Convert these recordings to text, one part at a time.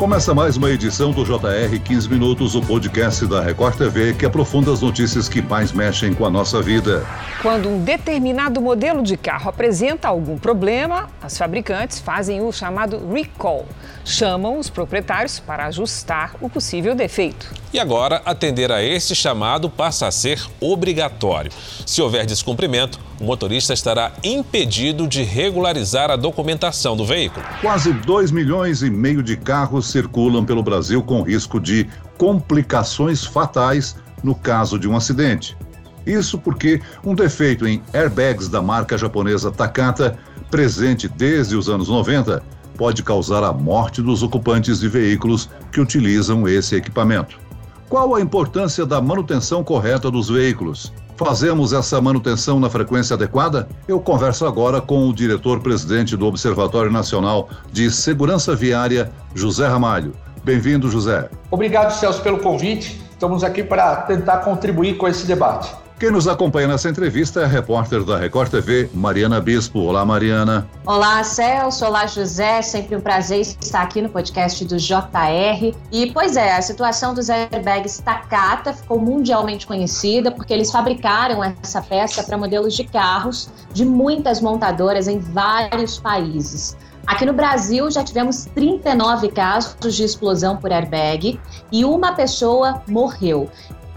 Começa mais uma edição do JR 15 Minutos, o podcast da Record TV que aprofunda as notícias que mais mexem com a nossa vida. Quando um determinado modelo de carro apresenta algum problema, as fabricantes fazem o chamado recall. Chamam os proprietários para ajustar o possível defeito. E agora, atender a este chamado passa a ser obrigatório. Se houver descumprimento, o motorista estará impedido de regularizar a documentação do veículo. Quase 2 milhões e meio de carros circulam pelo Brasil com risco de complicações fatais no caso de um acidente. Isso porque um defeito em airbags da marca japonesa Takata, presente desde os anos 90, pode causar a morte dos ocupantes de veículos que utilizam esse equipamento. Qual a importância da manutenção correta dos veículos? Fazemos essa manutenção na frequência adequada? Eu converso agora com o diretor-presidente do Observatório Nacional de Segurança Viária, José Ramalho. Bem-vindo, José. Obrigado, Celso, pelo convite. Estamos aqui para tentar contribuir com esse debate. Quem nos acompanha nessa entrevista é a repórter da Record TV, Mariana Bispo. Olá, Mariana. Olá, Celso. Olá, José. Sempre um prazer estar aqui no podcast do JR. E, pois é, a situação dos airbags Takata ficou mundialmente conhecida porque eles fabricaram essa peça para modelos de carros de muitas montadoras em vários países. Aqui no Brasil já tivemos 39 casos de explosão por airbag e uma pessoa morreu.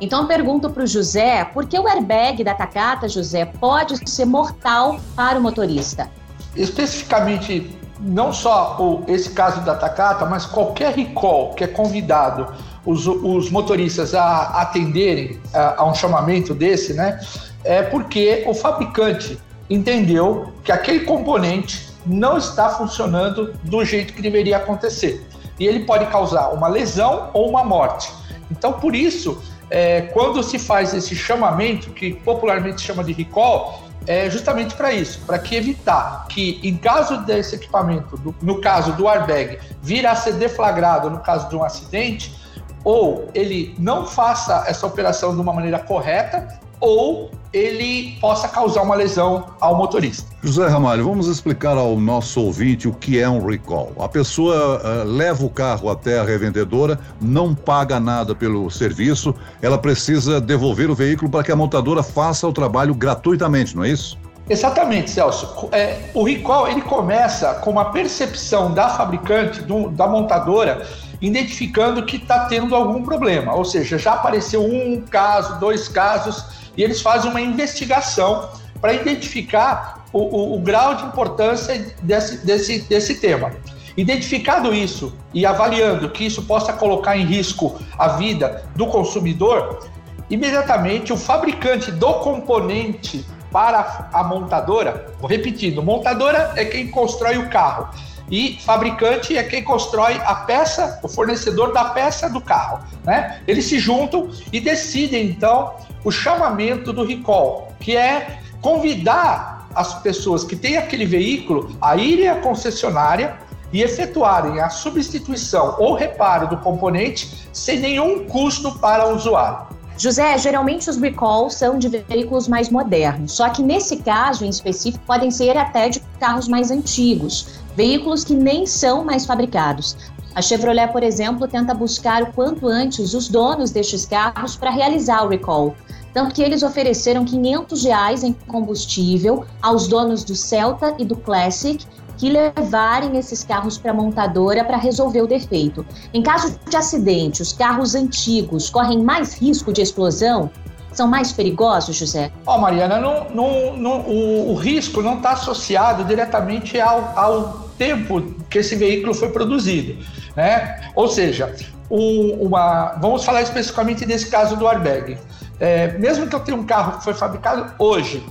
Então eu pergunto para o José, por que o airbag da Takata, José, pode ser mortal para o motorista? Especificamente, não só o, esse caso da Takata, mas qualquer recall que é convidado os, os motoristas a atenderem a, a um chamamento desse, né? É porque o fabricante entendeu que aquele componente não está funcionando do jeito que deveria acontecer. E ele pode causar uma lesão ou uma morte. Então, por isso, é, quando se faz esse chamamento, que popularmente se chama de recall, é justamente para isso, para que evitar que, em caso desse equipamento, do, no caso do airbag, vir a ser deflagrado no caso de um acidente, ou ele não faça essa operação de uma maneira correta, ou ele possa causar uma lesão ao motorista. José Ramalho, vamos explicar ao nosso ouvinte o que é um recall. A pessoa uh, leva o carro até a revendedora, não paga nada pelo serviço, ela precisa devolver o veículo para que a montadora faça o trabalho gratuitamente, não é isso? Exatamente, Celso. É, o recall ele começa com uma percepção da fabricante, do, da montadora, identificando que está tendo algum problema. Ou seja, já apareceu um caso, dois casos e eles fazem uma investigação para identificar o, o, o, grau de importância desse, desse, desse tema. Identificado isso e avaliando que isso possa colocar em risco a vida do consumidor, imediatamente o fabricante do componente para a montadora, vou repetindo, montadora é quem constrói o carro e fabricante é quem constrói a peça, o fornecedor da peça do carro, né? Eles se juntam e decidem então o chamamento do recall, que é convidar as pessoas que têm aquele veículo a irem à concessionária e efetuarem a substituição ou reparo do componente sem nenhum custo para o usuário. José, geralmente os recalls são de veículos mais modernos, só que nesse caso em específico podem ser até de carros mais antigos, veículos que nem são mais fabricados. A Chevrolet, por exemplo, tenta buscar o quanto antes os donos destes carros para realizar o recall. Tanto que eles ofereceram 500 reais em combustível aos donos do Celta e do Classic que levarem esses carros para a montadora para resolver o defeito. Em caso de acidente, os carros antigos correm mais risco de explosão? São mais perigosos, José? Ó, oh, Mariana, não, não, não, o, o risco não está associado diretamente ao, ao tempo que esse veículo foi produzido. Né? Ou seja, um, uma, vamos falar especificamente desse caso do airbag. É, mesmo que eu tenha um carro que foi fabricado hoje,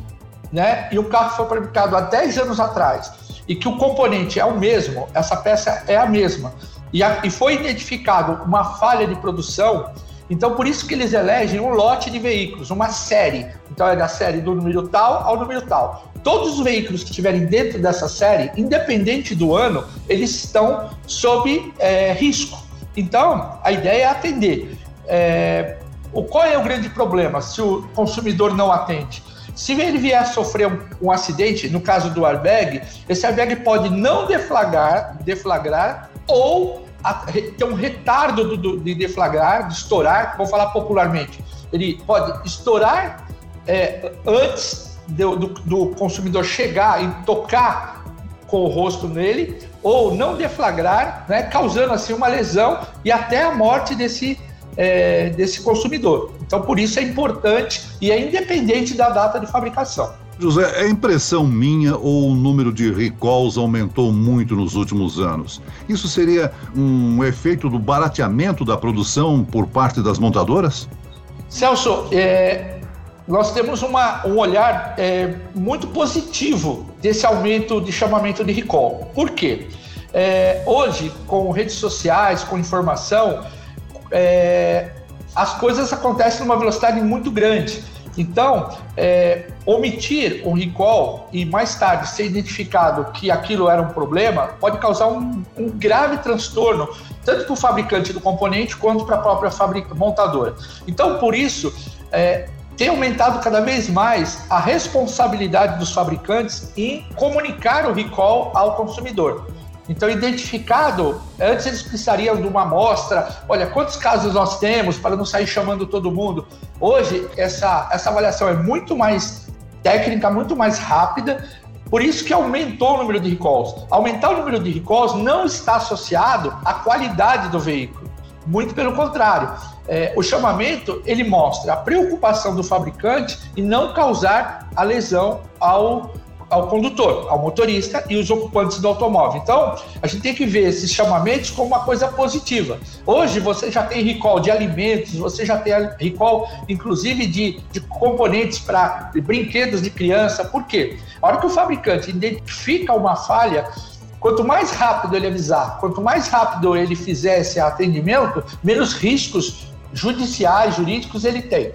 né, e o carro foi fabricado há 10 anos atrás, e que o componente é o mesmo, essa peça é a mesma, e, a, e foi identificado uma falha de produção, então por isso que eles elegem um lote de veículos, uma série. Então é da série do número tal ao número tal. Todos os veículos que estiverem dentro dessa série, independente do ano, eles estão sob é, risco. Então, a ideia é atender. É, o, qual é o grande problema se o consumidor não atende? Se ele vier a sofrer um, um, acidente, no caso do airbag, esse airbag pode não deflagrar, deflagrar ou ter um retardo do, do, de deflagrar, de estourar, vou falar popularmente. Ele pode estourar é, antes do, do, do consumidor chegar e tocar com o rosto nele, ou não deflagrar, né, causando assim uma lesão e até a morte desse, é, desse consumidor. Então, por isso é importante e é independente da data de fabricação. José, é impressão minha ou o número de recalls aumentou muito nos últimos anos? Isso seria um efeito do barateamento da produção por parte das montadoras? Celso, é, nós temos uma, um olhar é, muito positivo desse aumento de chamamento de recall. Por quê? É, hoje, com redes sociais, com informação, é, as coisas acontecem numa velocidade muito grande. Então, é, omitir um recall e mais tarde ser identificado que aquilo era um problema pode causar um, um grave transtorno, tanto para o fabricante do componente quanto para a própria montadora. Então, por isso, é, tem aumentado cada vez mais a responsabilidade dos fabricantes em comunicar o recall ao consumidor. Então, identificado, antes eles precisariam de uma amostra, olha, quantos casos nós temos para não sair chamando todo mundo. Hoje, essa, essa avaliação é muito mais técnica, muito mais rápida, por isso que aumentou o número de recalls. Aumentar o número de recalls não está associado à qualidade do veículo, muito pelo contrário. É, o chamamento ele mostra a preocupação do fabricante em não causar a lesão ao ao condutor, ao motorista e os ocupantes do automóvel. Então, a gente tem que ver esses chamamentos como uma coisa positiva. Hoje, você já tem recall de alimentos, você já tem recall, inclusive, de, de componentes para brinquedos de criança. Por quê? A hora que o fabricante identifica uma falha, quanto mais rápido ele avisar, quanto mais rápido ele fizer esse atendimento, menos riscos judiciais, jurídicos ele tem.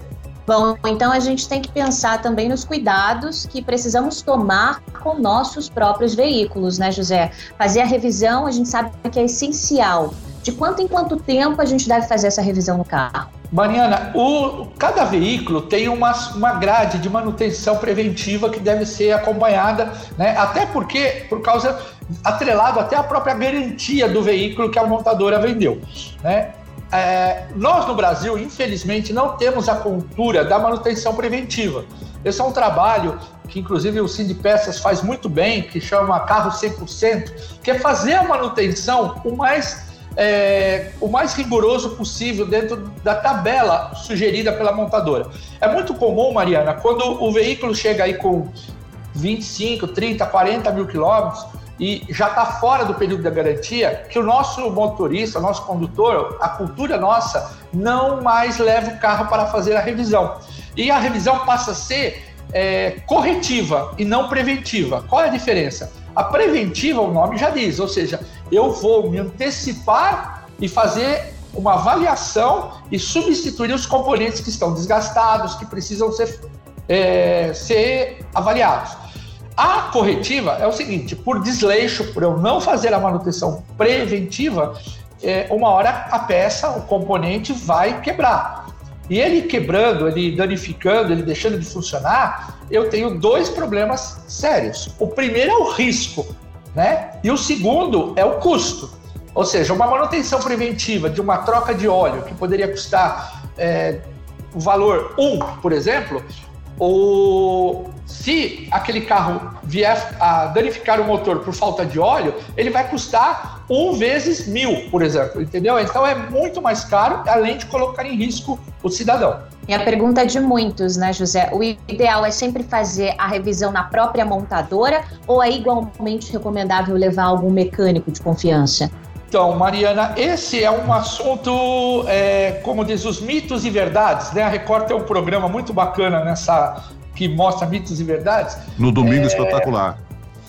Bom, então a gente tem que pensar também nos cuidados que precisamos tomar com nossos próprios veículos, né, José? Fazer a revisão, a gente sabe que é essencial. De quanto em quanto tempo a gente deve fazer essa revisão no carro? Mariana, o, cada veículo tem uma, uma grade de manutenção preventiva que deve ser acompanhada, né? Até porque, por causa, atrelado até a própria garantia do veículo que a montadora vendeu, né? É, nós no Brasil, infelizmente, não temos a cultura da manutenção preventiva. Esse é um trabalho que, inclusive, o Cindy Peças faz muito bem, que chama Carro 100%, que é fazer a manutenção o mais, é, o mais rigoroso possível dentro da tabela sugerida pela montadora. É muito comum, Mariana, quando o veículo chega aí com 25, 30, 40 mil quilômetros, e já está fora do período da garantia, que o nosso motorista, o nosso condutor, a cultura nossa, não mais leva o carro para fazer a revisão. E a revisão passa a ser é, corretiva e não preventiva. Qual é a diferença? A preventiva, o nome já diz, ou seja, eu vou me antecipar e fazer uma avaliação e substituir os componentes que estão desgastados, que precisam ser, é, ser avaliados. A corretiva é o seguinte: por desleixo, por eu não fazer a manutenção preventiva, é, uma hora a peça, o componente vai quebrar. E ele quebrando, ele danificando, ele deixando de funcionar, eu tenho dois problemas sérios. O primeiro é o risco, né? E o segundo é o custo. Ou seja, uma manutenção preventiva de uma troca de óleo que poderia custar é, o valor 1, um, por exemplo, ou se aquele carro vier a danificar o motor por falta de óleo, ele vai custar um vezes mil, por exemplo, entendeu? Então é muito mais caro, além de colocar em risco o cidadão. E a pergunta é de muitos, né, José? O ideal é sempre fazer a revisão na própria montadora ou é igualmente recomendável levar algum mecânico de confiança? Então, Mariana, esse é um assunto, é, como diz, os mitos e verdades, né? A Record tem um programa muito bacana nessa que mostra mitos e verdades. No domingo é, espetacular.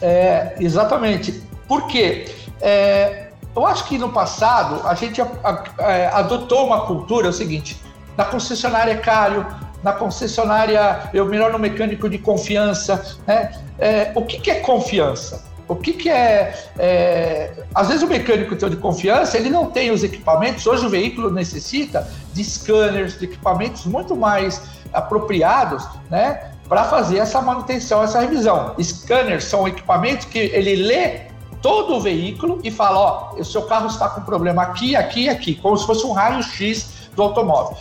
É, exatamente. Por quê? É, eu acho que no passado a gente é, adotou uma cultura, é o seguinte, na concessionária é caro, na concessionária eu melhor no mecânico de confiança. Né? É, o que, que é confiança? O que, que é, é, Às vezes o mecânico teu de confiança ele não tem os equipamentos. Hoje o veículo necessita de scanners, de equipamentos muito mais apropriados, né, para fazer essa manutenção, essa revisão. Scanners são equipamentos que ele lê todo o veículo e fala: ó, o seu carro está com problema aqui, aqui e aqui, como se fosse um raio-x do automóvel.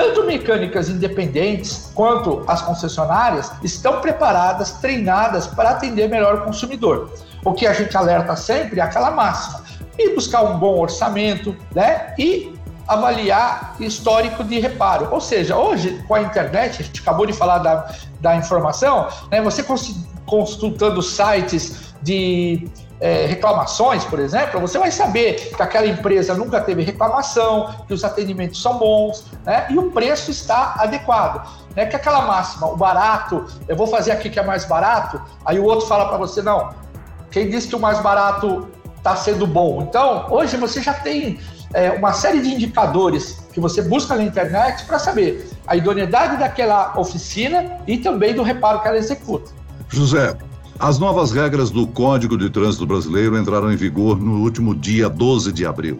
Tanto mecânicas independentes quanto as concessionárias estão preparadas, treinadas para atender melhor o consumidor. O que a gente alerta sempre é aquela máxima: e buscar um bom orçamento, né? E avaliar histórico de reparo. Ou seja, hoje com a internet, a gente acabou de falar da, da informação, né? Você consultando sites de é, reclamações, por exemplo, você vai saber que aquela empresa nunca teve reclamação, que os atendimentos são bons, né? E o preço está adequado. Né? Que aquela máxima, o barato, eu vou fazer aqui que é mais barato, aí o outro fala para você, não, quem disse que o mais barato está sendo bom? Então, hoje você já tem é, uma série de indicadores que você busca na internet para saber a idoneidade daquela oficina e também do reparo que ela executa. José, as novas regras do Código de Trânsito Brasileiro entraram em vigor no último dia 12 de abril.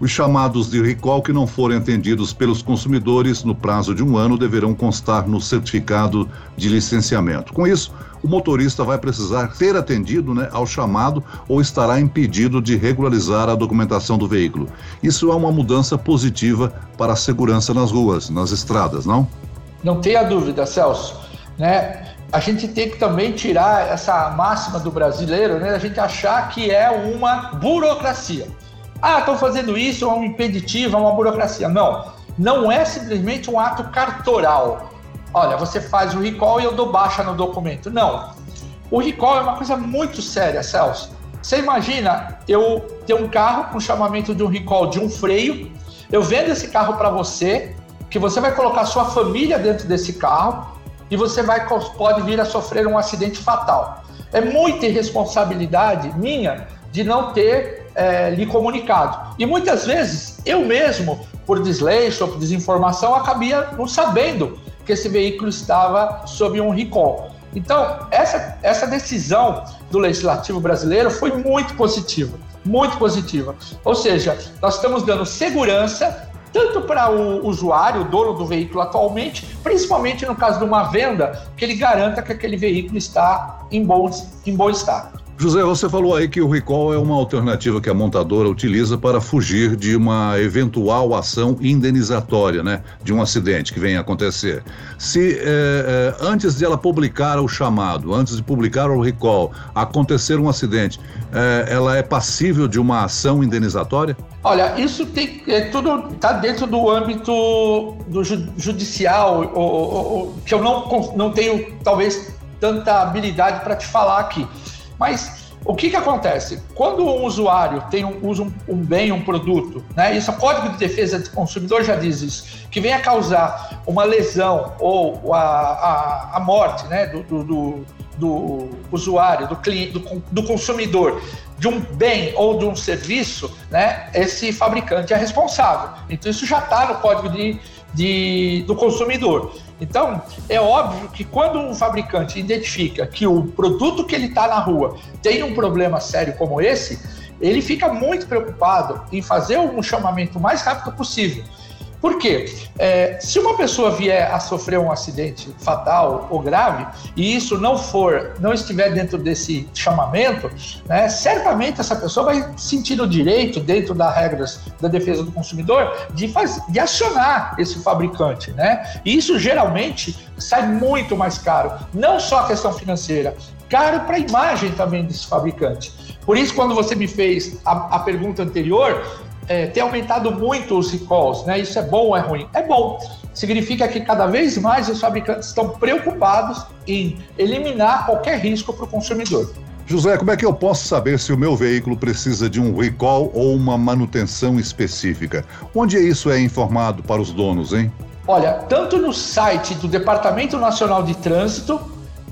Os chamados de recall que não forem atendidos pelos consumidores no prazo de um ano deverão constar no certificado de licenciamento. Com isso, o motorista vai precisar ter atendido né, ao chamado ou estará impedido de regularizar a documentação do veículo. Isso é uma mudança positiva para a segurança nas ruas, nas estradas, não? Não tenha dúvida, Celso. Né? A gente tem que também tirar essa máxima do brasileiro, né? A gente achar que é uma burocracia. Ah, estão fazendo isso, é um impeditivo, é uma burocracia. Não, não é simplesmente um ato cartoral. Olha, você faz o recall e eu dou baixa no documento. Não. O recall é uma coisa muito séria, Celso. Você imagina eu ter um carro com chamamento de um recall de um freio, eu vendo esse carro para você, que você vai colocar sua família dentro desse carro e você vai pode vir a sofrer um acidente fatal. É muita irresponsabilidade minha de não ter é, lhe comunicado. E muitas vezes eu mesmo, por desleixo ou por desinformação, acabia não sabendo que esse veículo estava sob um recall. Então, essa, essa decisão do legislativo brasileiro foi muito positiva, muito positiva. Ou seja, nós estamos dando segurança tanto para o usuário, o dono do veículo atualmente, principalmente no caso de uma venda, que ele garanta que aquele veículo está em bom, em bom estado. José, você falou aí que o recall é uma alternativa que a montadora utiliza para fugir de uma eventual ação indenizatória, né? De um acidente que venha a acontecer. Se é, é, antes de ela publicar o chamado, antes de publicar o recall, acontecer um acidente, é, ela é passível de uma ação indenizatória? Olha, isso tem é, tudo está dentro do âmbito do judicial, ou, ou, ou, que eu não, não tenho talvez tanta habilidade para te falar aqui. Mas o que, que acontece? Quando um usuário tem um, usa um, um, bem, um produto, né? Isso, o Código de Defesa do Consumidor já diz isso, que venha causar uma lesão ou a, a, a morte né? do, do, do, do usuário, do, cliente, do, do consumidor, de um bem ou de um serviço, né? Esse fabricante é responsável. Então isso já está no Código de, de, do Consumidor. Então, é óbvio que quando um fabricante identifica que o produto que ele está na rua tem um problema sério como esse, ele fica muito preocupado em fazer um chamamento o mais rápido possível. Por quê? É, se uma pessoa vier a sofrer um acidente fatal ou grave e isso não for, não estiver dentro desse chamamento, né, certamente essa pessoa vai sentir o direito, dentro das regras da defesa do consumidor, de, faz, de acionar esse fabricante. Né? E isso geralmente sai muito mais caro. Não só a questão financeira, caro para a imagem também desse fabricante. Por isso, quando você me fez a, a pergunta anterior, é, tem aumentado muito os recalls, né? Isso é bom ou é ruim? É bom. Significa que cada vez mais os fabricantes estão preocupados em eliminar qualquer risco para o consumidor. José, como é que eu posso saber se o meu veículo precisa de um recall ou uma manutenção específica? Onde isso é informado para os donos, hein? Olha, tanto no site do Departamento Nacional de Trânsito,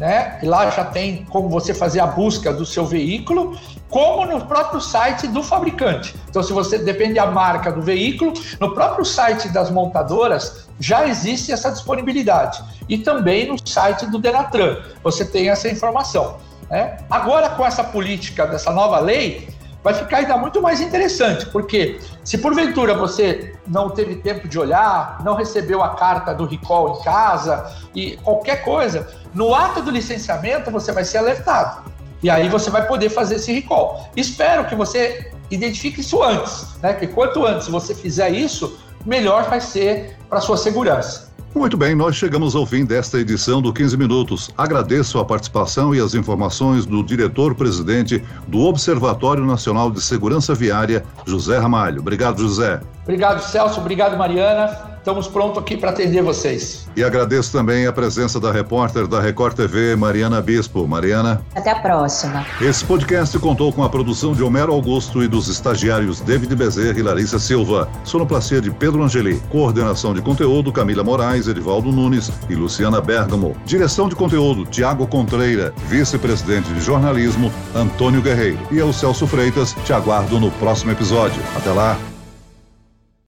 né? Lá já tem como você fazer a busca do seu veículo, como no próprio site do fabricante. Então, se você depende da marca do veículo, no próprio site das montadoras já existe essa disponibilidade. E também no site do Denatran você tem essa informação. Né? Agora, com essa política dessa nova lei, vai ficar ainda muito mais interessante, porque se porventura você não teve tempo de olhar, não recebeu a carta do recall em casa e qualquer coisa, no ato do licenciamento você vai ser alertado. E aí você vai poder fazer esse recall. Espero que você identifique isso antes, né? Que quanto antes você fizer isso, melhor vai ser para sua segurança. Muito bem, nós chegamos ao fim desta edição do 15 Minutos. Agradeço a participação e as informações do diretor-presidente do Observatório Nacional de Segurança Viária, José Ramalho. Obrigado, José. Obrigado, Celso. Obrigado, Mariana. Estamos prontos aqui para atender vocês. E agradeço também a presença da repórter da Record TV, Mariana Bispo. Mariana. Até a próxima. Esse podcast contou com a produção de Homero Augusto e dos estagiários David Bezerra e Larissa Silva. Sonoplastia de Pedro Angeli. Coordenação de conteúdo Camila Moraes, Edivaldo Nunes e Luciana Bergamo. Direção de conteúdo Tiago Contreira. Vice-presidente de jornalismo Antônio Guerreiro. E eu, Celso Freitas, te aguardo no próximo episódio. Até lá.